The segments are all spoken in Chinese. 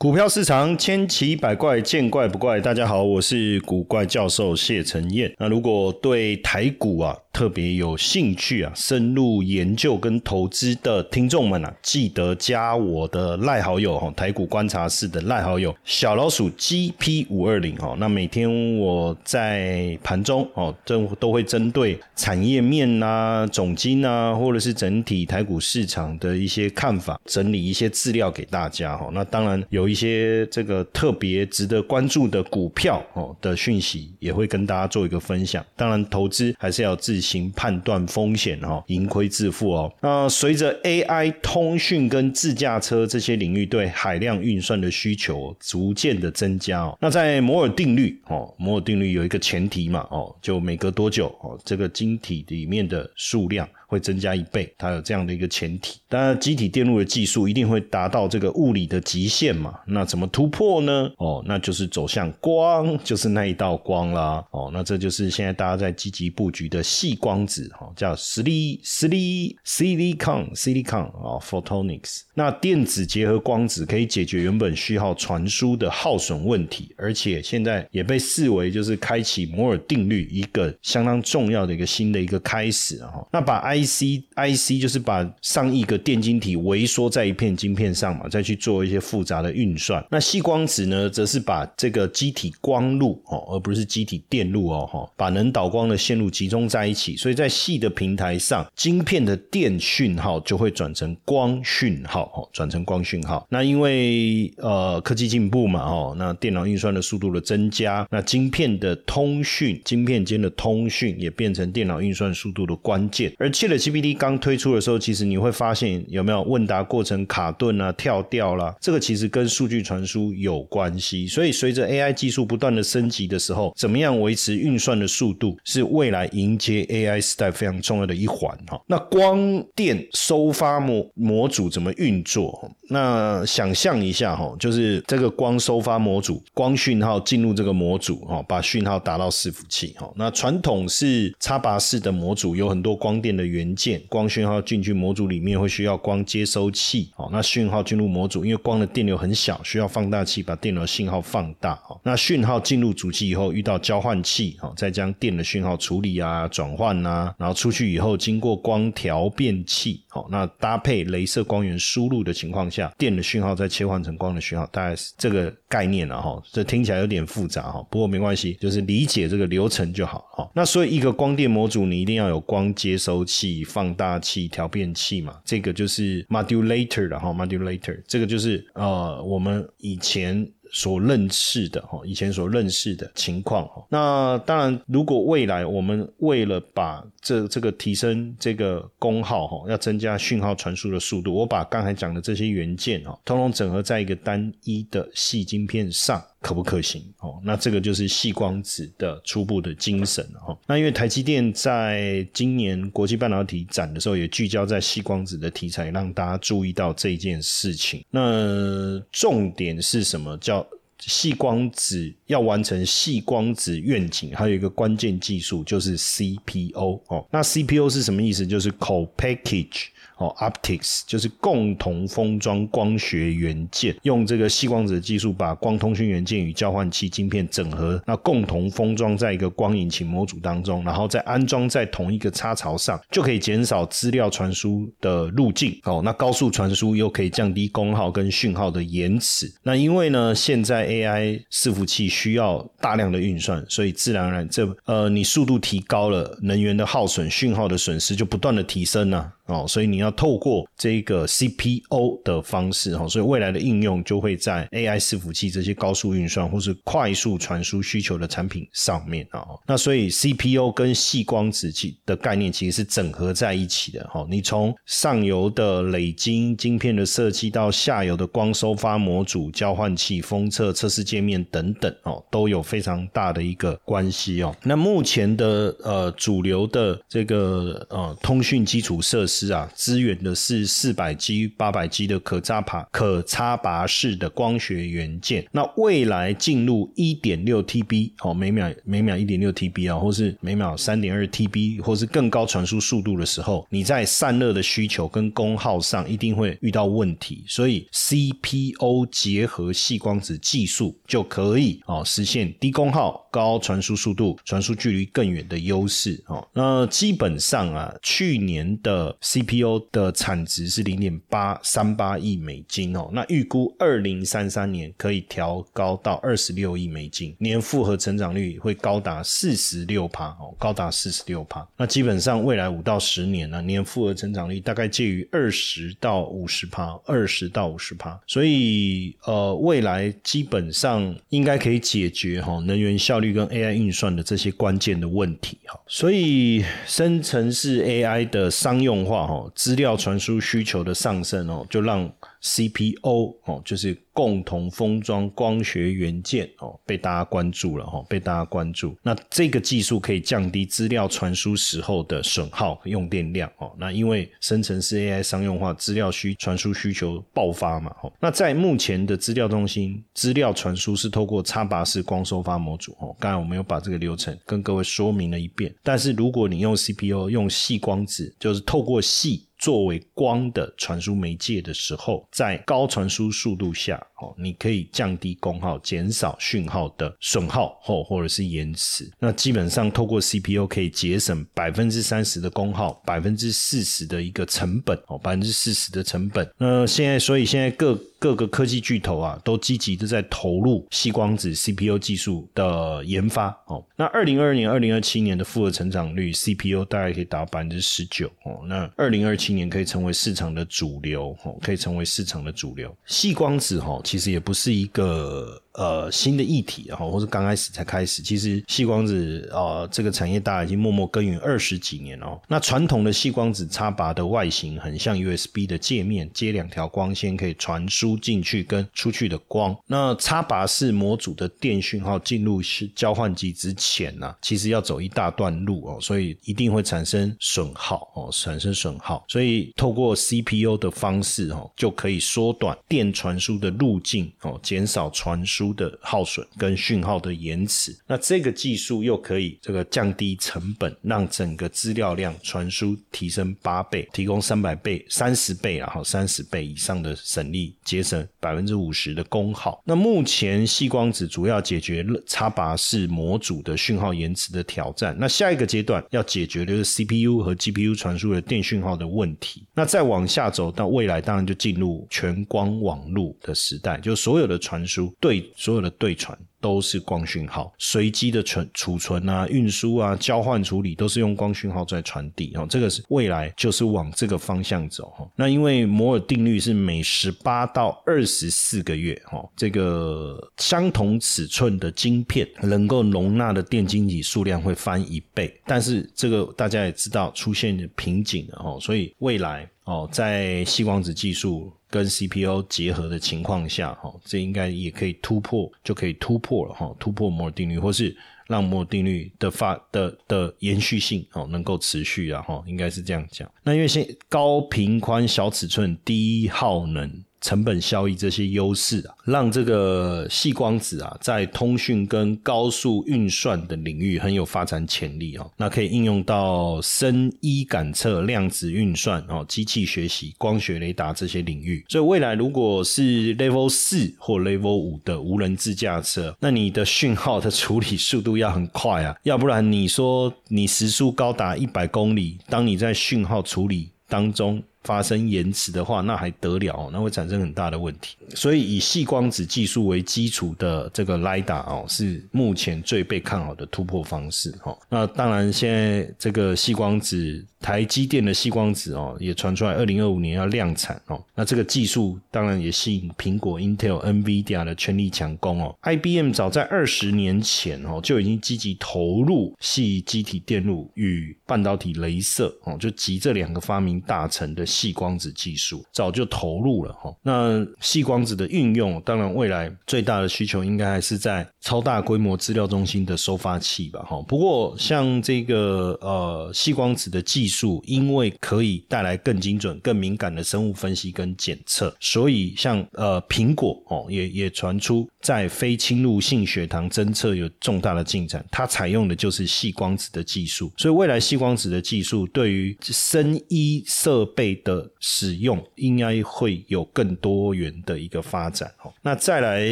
股票市场千奇百怪，见怪不怪。大家好，我是古怪教授谢承彦。那如果对台股啊特别有兴趣啊，深入研究跟投资的听众们啊，记得加我的赖好友哈，台股观察室的赖好友小老鼠 GP 五二零哈。那每天我在盘中哦，都都会针对产业面呐、总金啊，或者是整体台股市场的一些看法，整理一些资料给大家哈。那当然有。一些这个特别值得关注的股票哦的讯息，也会跟大家做一个分享。当然，投资还是要自行判断风险哦，盈亏自负哦。那随着 AI 通讯跟自驾车这些领域对海量运算的需求逐渐的增加哦，那在摩尔定律哦，摩尔定律有一个前提嘛哦，就每隔多久哦，这个晶体里面的数量。会增加一倍，它有这样的一个前提。当然，机体电路的技术一定会达到这个物理的极限嘛？那怎么突破呢？哦，那就是走向光，就是那一道光啦。哦，那这就是现在大家在积极布局的细光子，哈，叫 silicon silicon silicon 啊，photonics。那电子结合光子可以解决原本需要传输的耗损问题，而且现在也被视为就是开启摩尔定律一个相当重要的一个新的一个开始啊。那把 I IC IC 就是把上亿个电晶体微缩在一片晶片上嘛，再去做一些复杂的运算。那细光子呢，则是把这个机体光路哦，而不是机体电路哦，哈，把能导光的线路集中在一起。所以在细的平台上，晶片的电讯号就会转成光讯号，哦，转成光讯号。那因为呃科技进步嘛，哦，那电脑运算的速度的增加，那晶片的通讯，晶片间的通讯也变成电脑运算速度的关键，而且。GPT 刚推出的时候，其实你会发现有没有问答过程卡顿啊、跳掉啦，这个其实跟数据传输有关系。所以随着 AI 技术不断的升级的时候，怎么样维持运算的速度，是未来迎接 AI 时代非常重要的一环哈。那光电收发模模组怎么运作？那想象一下哈，就是这个光收发模组，光讯号进入这个模组哈，把讯号打到伺服器哈。那传统是插拔式的模组，有很多光电的源。元件光讯号进去模组里面会需要光接收器，好，那讯号进入模组，因为光的电流很小，需要放大器把电流信号放大，哦，那讯号进入主机以后遇到交换器，哦，再将电的讯号处理啊、转换啊，然后出去以后经过光调变器，哦，那搭配镭射光源输入的情况下，电的讯号再切换成光的讯号，大概是这个概念了哈，这听起来有点复杂哈，不过没关系，就是理解这个流程就好，哈，那所以一个光电模组你一定要有光接收器。放大器、调变器嘛，这个就是 modulator 的哈，modulator 这个就是呃，我们以前。所认识的哈，以前所认识的情况哈，那当然，如果未来我们为了把这这个提升这个功耗哈，要增加讯号传输的速度，我把刚才讲的这些元件哈，通通整合在一个单一的细晶片上，可不可行？哦，那这个就是细光子的初步的精神哈。那因为台积电在今年国际半导体展的时候，也聚焦在细光子的题材，让大家注意到这件事情。那重点是什么？叫细光子要完成细光子愿景，还有一个关键技术就是 CPO 哦。那 CPO 是什么意思？就是 Co-package。哦，optics 就是共同封装光学元件，用这个细光子的技术把光通讯元件与交换器晶片整合，那共同封装在一个光引擎模组当中，然后再安装在同一个插槽上，就可以减少资料传输的路径。哦，那高速传输又可以降低功耗跟讯号的延迟。那因为呢，现在 AI 伺服器需要大量的运算，所以自然而然这呃，你速度提高了，能源的耗损、讯号的损失就不断的提升呢。哦，所以你要透过这个 CPO 的方式，哈，所以未来的应用就会在 AI 伺服器这些高速运算或是快速传输需求的产品上面啊。那所以 CPO 跟细光子器的概念其实是整合在一起的，哈。你从上游的累晶晶片的设计到下游的光收发模组、交换器、封测、测试界面等等，哦，都有非常大的一个关系哦。那目前的呃主流的这个呃通讯基础设施。啊，资支援的是四百 G、八百 G 的可插拔、可插拔式的光学元件。那未来进入一点六 TB 哦，每秒每秒一点六 TB 啊，或是每秒三点二 TB，或是更高传输速度的时候，你在散热的需求跟功耗上一定会遇到问题。所以 CPO 结合细光子技术就可以哦，实现低功耗、高传输速度、传输距离更远的优势哦。那基本上啊，去年的 CPO 的产值是零点八三八亿美金哦。那预估二零三三年可以调高到二十六亿美金，年复合成长率会高达四十六趴哦，高达四十六趴。那基本上未来五到十年呢，年复合成长率大概介于二十到五十趴，二十到五十趴。所以呃，未来基本上应该可以解决哈能源效率跟 AI 运算的这些关键的问题哈。所以生成式 AI 的商用化哈，资料传输需求的上升哦，就让 CPO 哦，就是。共同封装光学元件哦，被大家关注了哈，被大家关注。那这个技术可以降低资料传输时候的损耗用电量哦。那因为生成式 AI 商用化，资料需传输需求爆发嘛。哦，那在目前的资料中心，资料传输是透过插拔式光收发模组哦。刚才我们有把这个流程跟各位说明了一遍。但是如果你用 CPU 用细光子，就是透过细。作为光的传输媒介的时候，在高传输速度下，哦，你可以降低功耗，减少讯号的损耗或或者是延迟。那基本上透过 CPU 可以节省百分之三十的功耗，百分之四十的一个成本哦，百分之四十的成本。那现在，所以现在各各个科技巨头啊，都积极的在投入细光子 CPU 技术的研发哦。那二零二二年、二零二七年的复合成长率 CPU 大概可以达到百分之十九哦。那二零二七。年可以成为市场的主流，哦，可以成为市场的主流。细光子，哈，其实也不是一个。呃，新的议题，哈，或是刚开始才开始，其实细光子啊，这个产业大家已经默默耕耘二十几年哦。那传统的细光子插拔的外形很像 USB 的界面，接两条光纤可以传输进去跟出去的光。那插拔式模组的电讯号进入是交换机之前呢，其实要走一大段路哦，所以一定会产生损耗哦，产生损耗。所以透过 CPU 的方式哦，就可以缩短电传输的路径哦，减少传输。的耗损跟讯号的延迟，那这个技术又可以这个降低成本，让整个资料量传输提升八倍，提供三百倍、三十倍啊，好三十倍以上的省力，节省百分之五十的功耗。那目前细光子主要解决插拔式模组的讯号延迟的挑战，那下一个阶段要解决的是 CPU 和 GPU 传输的电讯号的问题。那再往下走到未来，当然就进入全光网络的时代，就所有的传输对。所有的对传。都是光讯号，随机的存储存啊、运输啊、交换处理都是用光讯号在传递哦。这个是未来就是往这个方向走哈。那因为摩尔定律是每十八到二十四个月哈，这个相同尺寸的晶片能够容纳的电晶体数量会翻一倍。但是这个大家也知道出现瓶颈了哦，所以未来哦，在细光子技术跟 CPU 结合的情况下哈，这应该也可以突破，就可以突破。了哈，突破摩尔定律，或是让摩尔定律的发的的延续性哦能够持续啊哈，应该是这样讲。那因为现高频宽、小尺寸、低耗能。成本效益这些优势啊，让这个细光子啊，在通讯跟高速运算的领域很有发展潜力哦。那可以应用到声医感测、量子运算哦、机器学习、光学雷达这些领域。所以未来如果是 Level 四或 Level 五的无人自驾车，那你的讯号的处理速度要很快啊，要不然你说你时速高达一百公里，当你在讯号处理当中。发生延迟的话，那还得了哦？那会产生很大的问题。所以以细光子技术为基础的这个 LIDA 哦，是目前最被看好的突破方式。哈，那当然现在这个细光子。台积电的细光子哦，也传出来，二零二五年要量产哦。那这个技术当然也吸引苹果、Intel、NVIDIA 的全力抢攻哦。IBM 早在二十年前哦，就已经积极投入细机体电路与半导体镭射哦，就集这两个发明大成的细光子技术，早就投入了哈。那细光子的运用，当然未来最大的需求应该还是在超大规模资料中心的收发器吧哈。不过像这个呃细光子的技术，因为可以带来更精准、更敏感的生物分析跟检测，所以像呃苹果哦也也传出在非侵入性血糖侦测有重大的进展，它采用的就是细光子的技术，所以未来细光子的技术对于生医设备的使用，应该会有更多元的一个发展哦。那再来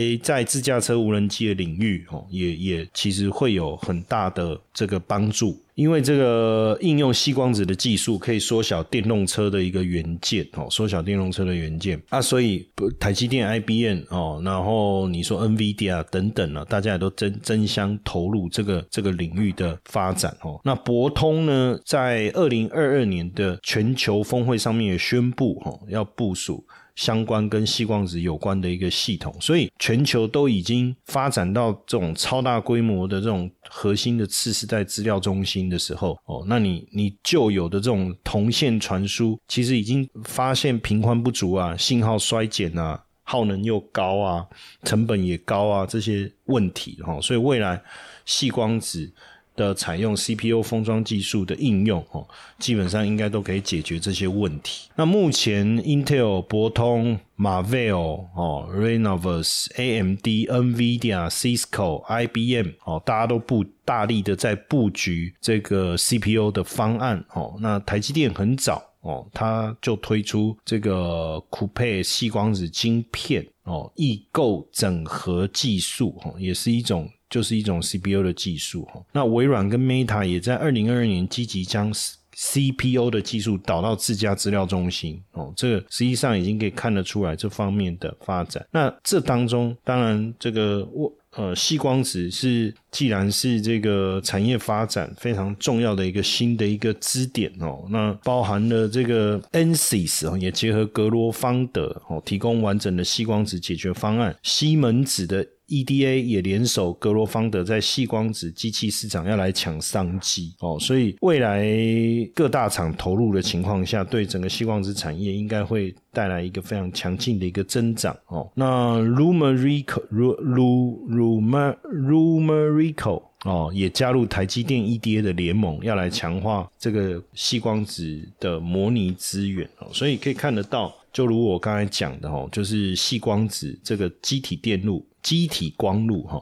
在自驾车无人机的领域哦，也也其实会有很大的这个帮助。因为这个应用细光子的技术可以缩小电动车的一个元件哦，缩小电动车的元件啊，所以台积电、IBM 哦，然后你说 NVIDIA 等等啊，大家也都争争相投入这个这个领域的发展哦。那博通呢，在二零二二年的全球峰会上面也宣布哦，要部署。相关跟细光子有关的一个系统，所以全球都已经发展到这种超大规模的这种核心的次世代资料中心的时候，哦，那你你旧有的这种铜线传输，其实已经发现频宽不足啊，信号衰减啊，耗能又高啊，成本也高啊，这些问题哈，所以未来细光子。的采用 CPU 封装技术的应用哦，基本上应该都可以解决这些问题。那目前 Intel、博通、Marvell 哦、Renovus、AMD、NVIDIA、Cisco、IBM 哦，大家都布大力的在布局这个 CPU 的方案哦。那台积电很早哦，它就推出这个 Coupe 细光子晶片哦，异构整合技术哦，也是一种。就是一种 CPU 的技术哈，那微软跟 Meta 也在二零二二年积极将 CPU 的技术导到自家资料中心哦，这个实际上已经可以看得出来这方面的发展。那这当中，当然这个我呃，细光子是既然是这个产业发展非常重要的一个新的一个支点哦，那包含了这个 Ansys 哦，也结合格罗方德哦，提供完整的细光子解决方案，西门子的。EDA 也联手格罗方德在细光子机器市场要来抢商机哦，所以未来各大厂投入的情况下，对整个细光子产业应该会带来一个非常强劲的一个增长哦。那 Rumorico Rumor Rico 哦，也加入台积电 EDA 的联盟，要来强化这个细光子的模拟资源哦，所以可以看得到，就如我刚才讲的哦，就是细光子这个机体电路。机体光路哈，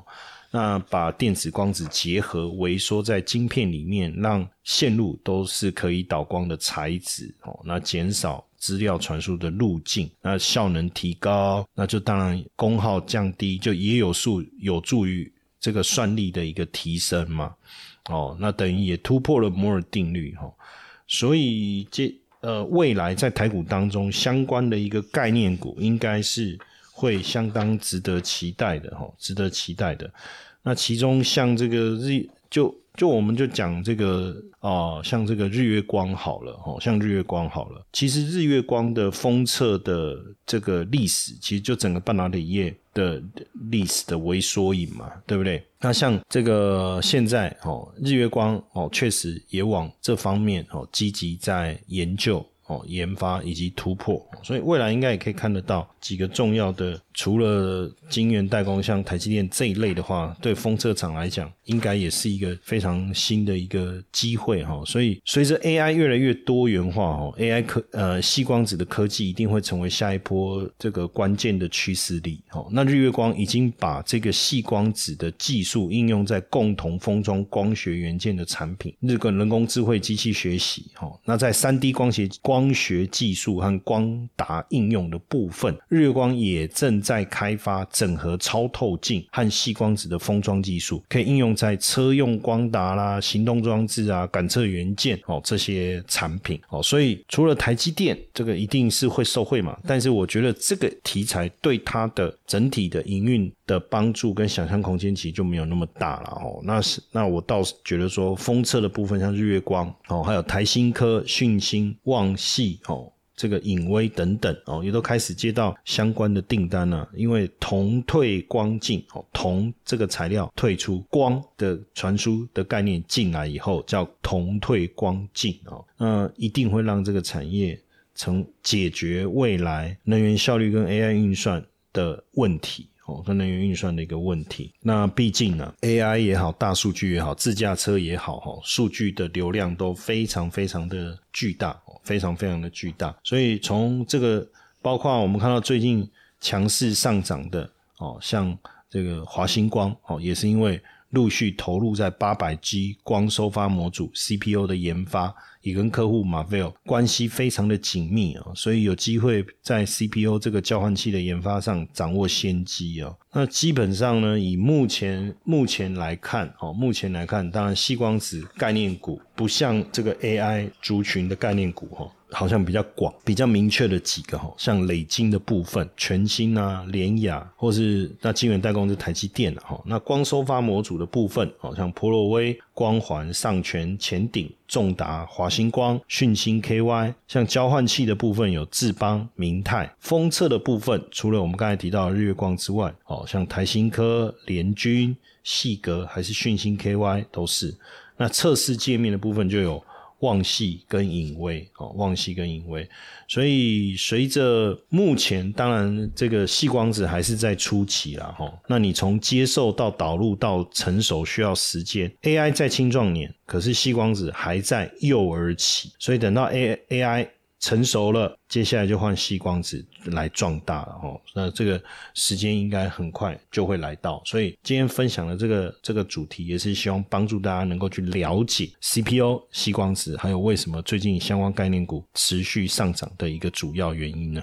那把电子光子结合微缩在晶片里面，让线路都是可以导光的材质哦，那减少资料传输的路径，那效能提高，那就当然功耗降低，就也有数有助于这个算力的一个提升嘛，哦，那等于也突破了摩尔定律哈，所以这呃未来在台股当中相关的一个概念股应该是。会相当值得期待的哈，值得期待的。那其中像这个日，就就我们就讲这个啊，像这个日月光好了哦，像日月光好了。其实日月光的封测的这个历史，其实就整个半导体业的历史的微缩影嘛，对不对？那像这个现在哦，日月光哦，确实也往这方面哦积极在研究。哦，研发以及突破，所以未来应该也可以看得到几个重要的。除了晶圆代工，像台积电这一类的话，对封测厂来讲，应该也是一个非常新的一个机会哈。所以随着 AI 越来越多元化哈，AI 科呃细光子的科技一定会成为下一波这个关键的趋势力哈。那日月光已经把这个细光子的技术应用在共同封装光学元件的产品，日本人工智慧机器学习哈。那在三 D 光学光光学技术和光达应用的部分，日月光也正。在开发整合超透镜和细光子的封装技术，可以应用在车用光达啦、行动装置啊、感测元件哦这些产品哦。所以除了台积电这个一定是会受惠嘛，但是我觉得这个题材对它的整体的营运的帮助跟想象空间其实就没有那么大了哦。那是那我倒是觉得说封测的部分，像日月光哦，还有台新科、讯星、旺系哦。这个影威等等哦，也都开始接到相关的订单了。因为铜退光进哦，铜这个材料退出光的传输的概念进来以后，叫铜退光进哦，那一定会让这个产业成解决未来能源效率跟 AI 运算的问题。哦，跟能源运算的一个问题。那毕竟呢，AI 也好，大数据也好，自驾车也好，哈，数据的流量都非常非常的巨大，非常非常的巨大。所以从这个，包括我们看到最近强势上涨的，哦，像这个华星光，哦，也是因为陆续投入在八百 G 光收发模组 CPU 的研发。也跟客户马菲尔关系非常的紧密啊，所以有机会在 CPU 这个交换器的研发上掌握先机啊。那基本上呢，以目前目前来看，哦，目前来看，当然，细光子概念股不像这个 AI 族群的概念股，哈。好像比较广、比较明确的几个哈，像累晶的部分，全新啊、联雅，或是那晶圆代工是台积电哈。那光收发模组的部分，好像普洛威、光环、上全、前顶、重达、华星光、讯星 KY。像交换器的部分有智邦、明泰。封测的部分，除了我们刚才提到的日月光之外，哦，像台新科、联军、细格还是讯星 KY 都是。那测试界面的部分就有。望系跟隐微哦，望系跟隐微，所以随着目前，当然这个细光子还是在初期啦，哈。那你从接受到导入到成熟需要时间，AI 在青壮年，可是细光子还在幼儿期，所以等到 A AI。成熟了，接下来就换细光子来壮大了哦。那这个时间应该很快就会来到，所以今天分享的这个这个主题，也是希望帮助大家能够去了解 CPO 细光子，还有为什么最近相关概念股持续上涨的一个主要原因呢？